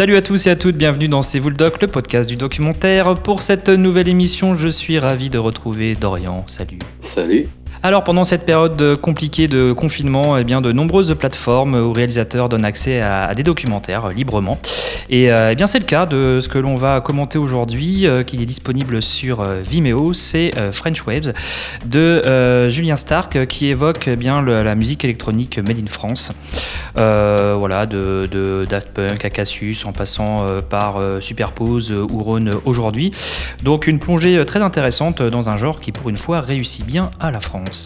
Salut à tous et à toutes, bienvenue dans C'est vous le doc, le podcast du documentaire. Pour cette nouvelle émission, je suis ravi de retrouver Dorian. Salut. Salut. Alors pendant cette période compliquée de confinement, eh bien, de nombreuses plateformes où réalisateurs donnent accès à, des documentaires librement. Et euh, eh bien c'est le cas de ce que l'on va commenter aujourd'hui, euh, qui est disponible sur euh, Vimeo, c'est French Waves de Julien Stark qui évoque eh bien la musique électronique made in France. voilà, de, de, Daft Punk à Cassius en passant par Superpose ou Rhône aujourd'hui. Donc une plongée très intéressante dans un genre qui pour une fois réussit bien à la France. La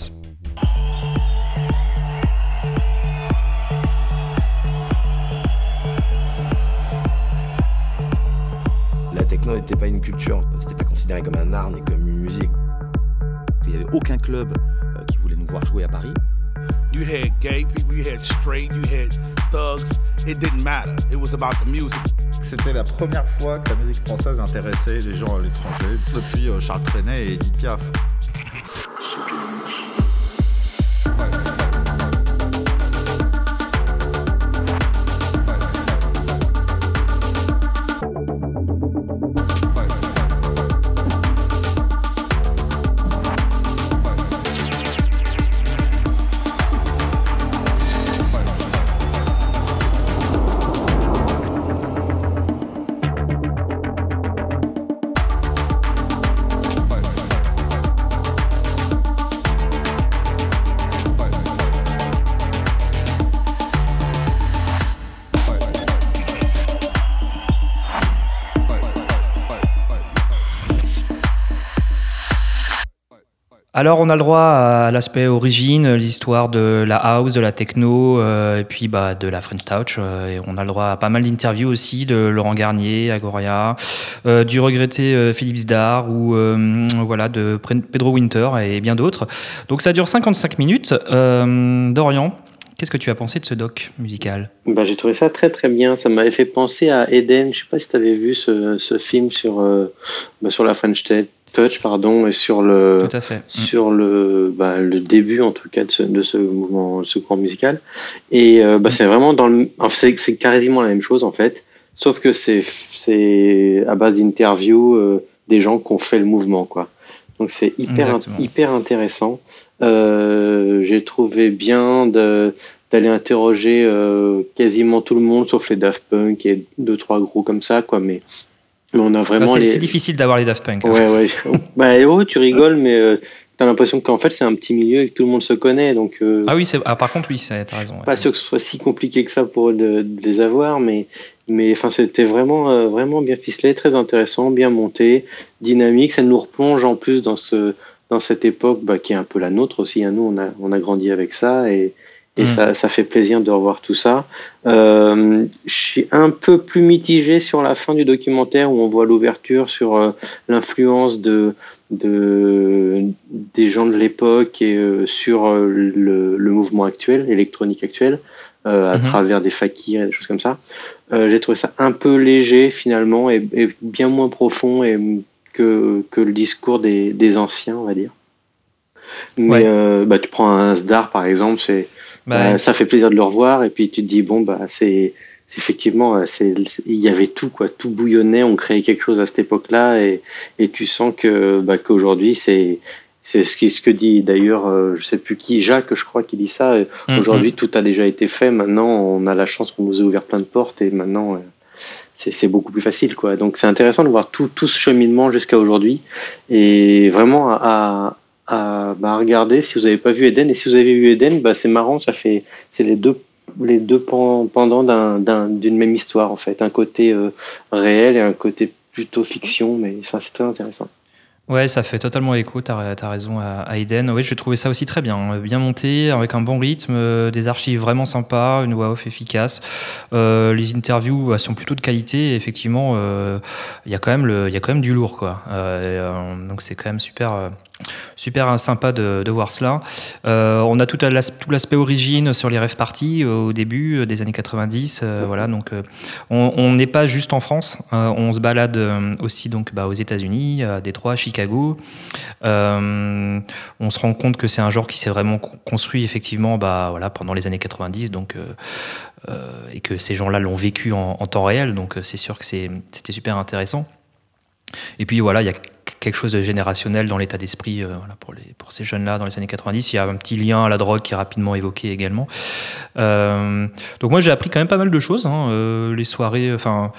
techno n'était pas une culture, c'était pas considéré comme un art ni comme une musique. Il n'y avait aucun club euh, qui voulait nous voir jouer à Paris. You had gay people, you had straight, you had thugs. It didn't matter. It was about the music. C'était la première fois que la musique française intéressait les gens à l'étranger, depuis euh, Charles Trenet et Edith Piaf. Alors, on a le droit à l'aspect origine, l'histoire de la house, de la techno, euh, et puis bah, de la French Touch. Euh, et on a le droit à pas mal d'interviews aussi de Laurent Garnier, Agoria, euh, du regretté Philippe Zdar, ou voilà, de Pedro Winter et bien d'autres. Donc, ça dure 55 minutes. Dorian, Qu'est-ce que tu as pensé de ce doc musical? Bah, J'ai trouvé ça très très bien. Ça m'avait fait penser à Eden. Je ne sais pas si tu avais vu ce, film sur, bah, sur la French Touch, pardon, et sur le, mm. sur le, bah, le début en tout cas de ce, de ce mouvement, ce courant musical. Et euh, bah, mm. c'est vraiment dans le, enfin, c'est quasiment la même chose en fait, sauf que c'est c'est à base d'interviews euh, des gens qui ont fait le mouvement quoi. Donc c'est hyper hyper intéressant. Euh, J'ai trouvé bien de d'aller interroger quasiment tout le monde sauf les Daft Punk et deux trois gros comme ça quoi mais on a vraiment. c'est difficile d'avoir les Daft Punk. Hein. Ouais, ouais. bah, oh, tu rigoles, mais euh, t'as l'impression qu'en fait, c'est un petit milieu et que tout le monde se connaît. Donc, euh, ah oui, ah, par contre, oui, t'as raison. Pas sûr que ce soit si compliqué que ça pour de, de les avoir, mais, mais enfin, c'était vraiment, euh, vraiment bien ficelé, très intéressant, bien monté, dynamique. Ça nous replonge en plus dans, ce, dans cette époque bah, qui est un peu la nôtre aussi. Hein. Nous, on a, on a grandi avec ça et et mm. ça, ça fait plaisir de revoir tout ça. Euh, je suis un peu plus mitigé sur la fin du documentaire où on voit l'ouverture sur euh, l'influence de, de des gens de l'époque et euh, sur euh, le, le, mouvement actuel, électronique actuel, à mm-hmm. travers des fakirs et des choses comme ça. J'ai trouvé ça un peu léger finalement et, et bien moins profond et, que, que le discours des, des anciens, on va dire. Mais bah, tu prends un Sdar par exemple, c'est bah, ça fait plaisir de le revoir et puis tu te dis bon bah c'est effectivement euh, c'est il y avait tout quoi. Tout bouillonnait on créait quelque chose à cette époque-là et, et tu sens que bah, qu'aujourd'hui c'est c'est ce, qui, ce que dit d'ailleurs euh, je sais plus qui Jacques je crois qui dit ça. Mm-hmm. aujourd'hui tout a déjà été fait. Maintenant on a la chance qu'on nous ait ouvert plein de portes et maintenant euh, c'est beaucoup plus facile quoi. Donc c'est intéressant de voir tout, tout ce cheminement jusqu'à aujourd'hui et vraiment à, à, bah, regarder si vous n'avez pas vu Eden. Et si vous avez vu Eden, bah, c'est marrant, ça fait c'est les deux les deux pendant d'une même histoire en fait, un côté euh, réel et un côté plutôt fiction, mais ça c'est très intéressant. Ouais, ça fait totalement écho, tu as, raison à, Eden. Oui, je trouvais ça aussi très bien, hein. bien monté, avec un bon rythme, euh, des archives vraiment sympas, une voix off efficace. Euh, les interviews sont plutôt de qualité, effectivement, il y, a quand même y a quand même du lourd, quoi. donc c'est quand même super super sympa de, de voir cela. Euh, on a tout, à l'as- tout l'aspect origine sur les rêves parties euh, au début euh, des années 90. euh, voilà, donc on n'est pas juste en France. euh, on se balade aussi donc bah, aux États-Unis, à Détroit, Chicago. Euh, on se rend compte que c'est un genre qui s'est vraiment con- construit effectivement bah, voilà, pendant les années 90. Donc et que ces gens-là l'ont vécu en, en temps réel. Donc c'est sûr que c'était super intéressant. Et puis voilà, il y a quelque chose de générationnel dans l'état d'esprit euh, voilà, pour, les, pour ces jeunes-là dans les années 90. Il y a un petit lien à la drogue qui est rapidement évoqué également. Euh, donc moi j'ai appris quand même pas mal de choses. hein, euh, les soirées, enfin,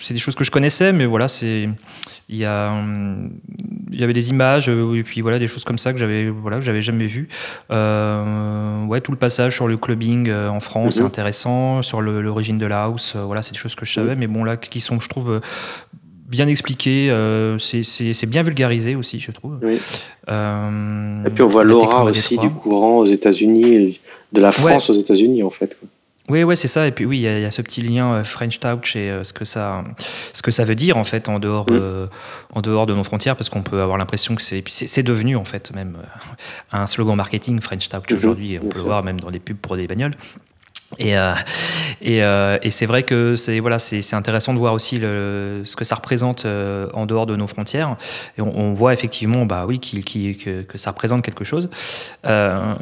c'est des choses que je connaissais, mais voilà, c'est il y a il y avait des images et puis voilà des choses comme ça que j'avais voilà que j'avais jamais vues. Euh, ouais, tout le passage sur le clubbing en France, Mhm. c'est intéressant. Sur l'origine de la house, voilà, c'est des choses que je savais, mais bon là qui sont, je trouve. Bien expliquées, euh, c'est- bien vulgarisé aussi, je trouve. Oui. Euh, Et puis on voit la l'aura aussi du courant aux États-Unis, de la France aux États-Unis en fait. quoi. Oui, ouais, c'est ça. Et puis oui, il y, a- il y a ce petit lien euh, French Touch et euh, ce que ça, ce que ça veut dire en fait en dehors, Mm. en dehors de nos frontières, parce qu'on peut avoir l'impression que c'est, c'est devenu en fait même un slogan marketing French Touch Mhm, aujourd'hui. On peut le voir même dans des pubs pour des bagnoles. Et, euh, et, euh, et c'est vrai que c'est voilà, c'est intéressant de voir aussi le, ce que ça représente euh, en dehors de nos frontières. Et on, on voit effectivement, bah oui, que, que ça représente quelque chose. Euh,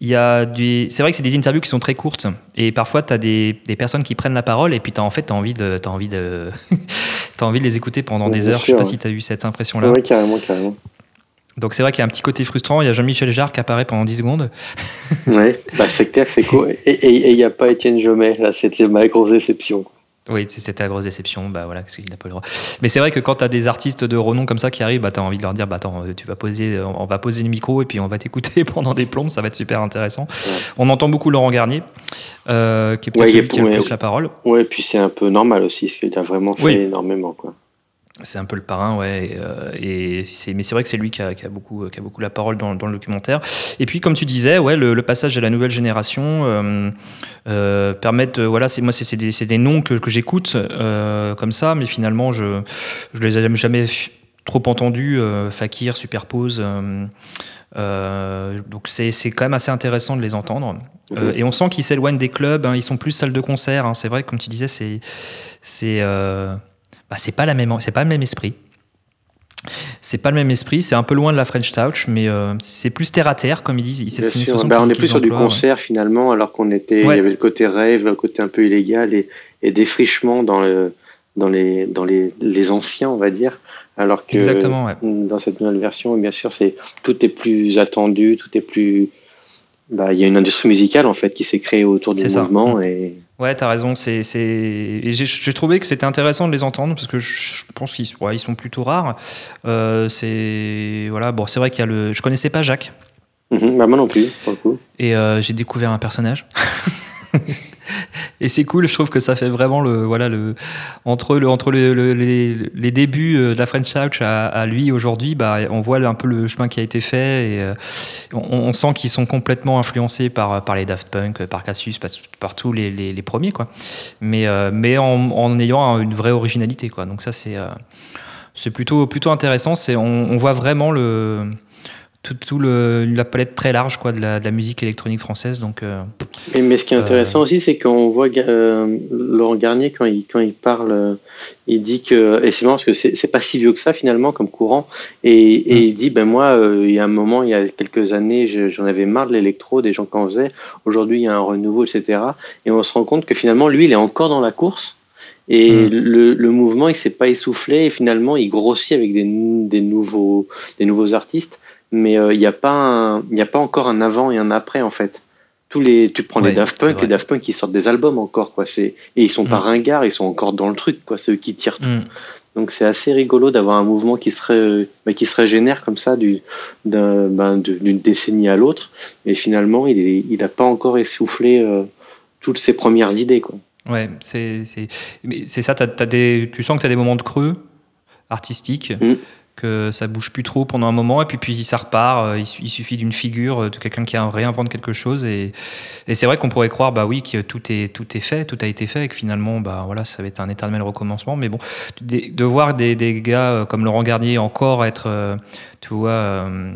il y a des... C'est vrai que c'est des interviews qui sont très courtes et parfois tu as des, des personnes qui prennent la parole et puis as, en fait tu as envie de, as envie de, as envie de les écouter pendant Oui, des heures. Je sais sûr, pas ouais. si tu as eu cette impression-là. Oui, carrément, carrément. Donc c'est vrai qu'il y a un petit côté frustrant. Il y a Jean-Michel Jarre qui apparaît pendant 10 secondes. Ouais, bah, c'est clair que c'est cool. Et il et, n'y a pas Étienne Jomet, là, c'était ma grosse déception. Oui, c'est- c'était la grosse déception. Bah voilà, parce qu'il n'a pas le droit. Mais c'est vrai que quand tu as des artistes de renom comme ça qui arrivent, bah, tu as envie de leur dire bah, attends, euh, tu vas poser, on va poser le micro et puis on va t'écouter pendant des plombes. Ça va être super intéressant. On entend beaucoup Laurent Garnier, euh, qui est peut-être Ouais, celui qui a le plus la parole. Ouais, puis c'est un peu normal aussi, parce qu'il a vraiment fait Oui. énormément. Quoi. C'est un peu le parrain, ouais. Et, euh, et c'est, mais c'est vrai que c'est lui qui a, qui a beaucoup, qui a beaucoup la parole dans, dans le documentaire. Et puis, comme tu disais, ouais, le, le passage à la nouvelle génération euh, euh, permettent, euh, voilà, c'est moi, c'est, c'est des, c'est des noms que, que j'écoute euh, comme ça, mais finalement, je, je les ai jamais trop entendus. Fakir, Superpose. euh, donc c'est, c'est quand même assez intéressant de les entendre. Euh, et on sent qu'ils s'éloignent des clubs. hein, ils sont plus salles de concert. hein. c'est vrai, que, comme tu disais, c'est, c'est euh, bah, c'est pas la même, c'est pas le même esprit. C'est pas le même esprit, c'est un peu loin de la French Touch, mais euh, c'est plus terre à terre, comme ils disent. C'est expression Bah, on est plus sur du ouais. concert finalement, alors qu'on était, il y avait le côté rêve, le côté un peu illégal et, et défrichement dans, le, dans, les, dans les, les anciens, on va dire. Alors que Exactement, ouais. dans cette nouvelle version, bien sûr, c'est tout est plus attendu, tout est plus. Bah, il y a une industrie musicale en fait qui s'est créée autour du C'est ça. mouvement Mm. et Ouais, t'as raison. C'est, J'ai, trouvé que c'était intéressant de les entendre parce que je pense qu'ils ouais, ils sont plutôt rares. Euh, c'est voilà. Bon, c'est vrai qu'il y a le. Je connaissais pas Jacques Mhm, bah, moi non plus pour le coup. et euh, j'ai découvert un personnage. et c'est cool. Je trouve que ça fait vraiment le voilà le entre le entre le- le- les, les débuts euh, de la French Touch à, à lui aujourd'hui. Bah, on voit un peu le chemin qui a été fait et euh, on, on sent qu'ils sont complètement influencés par par les Daft Punk, par Cassius, par, tous les, les, les premiers quoi. Mais euh, mais en, en ayant une vraie originalité quoi. Donc ça c'est euh, c'est plutôt plutôt intéressant. C'est on, on voit vraiment le tout, tout le, la palette très large quoi de la, de la musique électronique française. Donc euh, Mais, mais ce qui est Euh, intéressant aussi, c'est qu'on voit euh, Laurent Garnier quand il, quand il parle, il dit que, et c'est marrant parce que c'est pas si vieux que ça finalement comme courant, et, et il dit, ben moi, il y a un moment, il y a quelques années, je- j'en avais marre de l'électro, des gens qui en faisaient, aujourd'hui il y a un renouveau, etc. Et on se rend compte que finalement, lui, il est encore dans la course, et Mm. le, le mouvement, il s'est pas essoufflé, et finalement, il grossit avec des, des, nouveaux, des nouveaux artistes, mais euh, il n'y a, pas un- il y a pas encore un avant et un après en fait tous les tu prends Ouais, les Daft Punk les Daft Punk qui sortent des albums encore quoi c'est et ils sont pas Mm. ringards ils sont encore dans le truc quoi c'est eux qui tirent tout. mm, donc c'est assez rigolo d'avoir un mouvement qui serait bah, qui se régénère comme ça du ben, d'une décennie à l'autre et finalement il est il a pas encore essoufflé euh, toutes ses premières idées quoi ouais, c'est c'est mais c'est ça. t'as- t'as des, tu sens que tu as des moments de creux artistiques. Mm. Que ça bouge plus trop pendant un moment, et puis, puis ça repart. euh, Il, su- il suffit d'une figure, euh, de quelqu'un qui réinvente quelque chose. Et, et c'est vrai qu'on pourrait croire, bah oui, que tout est, tout est fait, tout a été fait, et que finalement, bah voilà, ça va être un éternel recommencement. Mais bon, de voir des, des gars euh, comme Laurent Garnier encore être, tu vois, euh,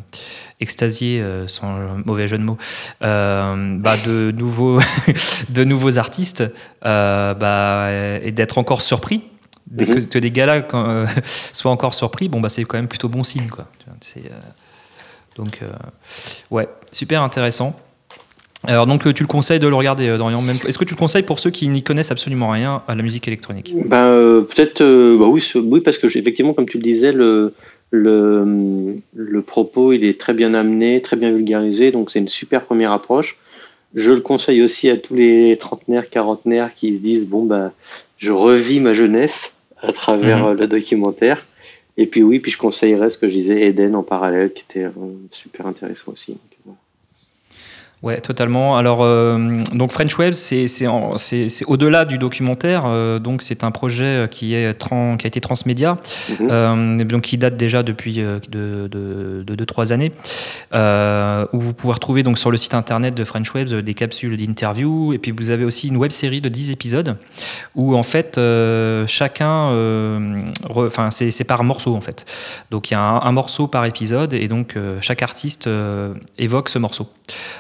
extasiés, euh, sans mauvais jeu de mots, bah, de, nouveaux de nouveaux artistes, bah, et d'être encore surpris. Que, Mhm. que des gars-là euh, soient encore surpris, bon, bah, c'est quand même plutôt bon signe. Quoi. Euh, donc, euh, ouais, super intéressant. Alors, donc, tu le conseilles de le regarder, Dorian même- Est-ce que tu le conseilles pour ceux qui n'y connaissent absolument rien à la musique électronique? Ben, peut-être, bah oui, oui, parce que effectivement, comme tu le disais, le, le, le propos, il est très bien amené, très bien vulgarisé, donc c'est une super première approche. Je le conseille aussi à tous les trentenaires, quarantenaires qui se disent, bon, bah, je revis ma jeunesse à travers Mhm. euh, le documentaire. Et puis oui, puis je conseillerais ce que je disais, Eden en parallèle, qui était euh, super intéressant aussi. Donc, voilà. Ouais, totalement. Alors, euh, donc French Web, c'est au-delà du documentaire. euh, donc, c'est un projet qui, est qui a été transmédia, Mhm. euh, donc qui date déjà depuis euh, de 2-3 années, euh, où vous pouvez retrouver donc, sur le site internet de French Web des capsules d'interview. Et puis, vous avez aussi une web série de 10 épisodes où, en fait, euh, chacun. euh, Enfin, c'est c'est par morceau, en fait. Donc, il y a un, un morceau par épisode et donc euh, chaque artiste euh, évoque ce morceau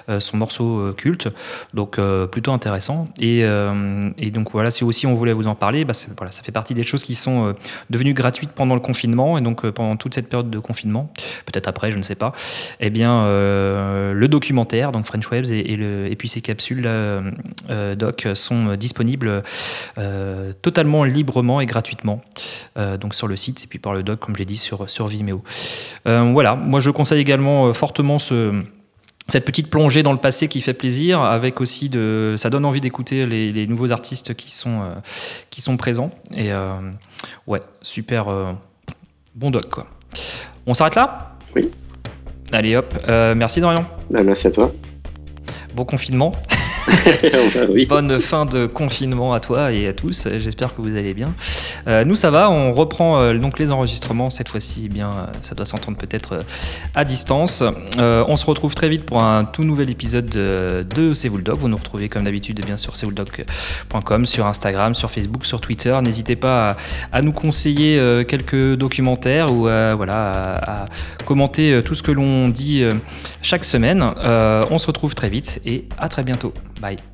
euh, son morceau euh, culte, donc euh, plutôt intéressant. Et, euh, et donc voilà, si aussi on voulait vous en parler, bah, voilà, ça fait partie des choses qui sont devenues gratuites pendant le confinement, et donc pendant toute cette période de confinement, peut-être après, je ne sais pas, eh bien le documentaire, donc French Webs et, le, et puis ces capsules doc sont disponibles totalement librement et gratuitement, donc sur le site, et puis par le doc, comme je l'ai dit, sur, Vimeo. Voilà, moi je conseille également fortement ce cette petite plongée dans le passé qui fait plaisir, avec aussi de, ça donne envie d'écouter les, les nouveaux artistes qui sont, euh, qui sont présents. Et euh, ouais, super euh, bon doc quoi. On s'arrête là? Oui. Allez hop, merci Dorian. Bah, merci à toi. Bon confinement. Bonne fin de confinement à toi et à tous. J'espère que vous allez bien. Euh, nous, ça va. On reprend euh, donc les enregistrements. Cette fois-ci, eh bien, euh, ça doit s'entendre peut-être à distance. On se retrouve très vite pour un tout nouvel épisode de, de le doc. Vous nous retrouvez comme d'habitude eh bien sur cvouledoc.com, sur Instagram, sur Facebook, sur Twitter. N'hésitez pas à, nous conseiller quelques documentaires ou voilà, à, commenter tout ce que l'on dit chaque semaine. On se retrouve très vite et à très bientôt. Bye.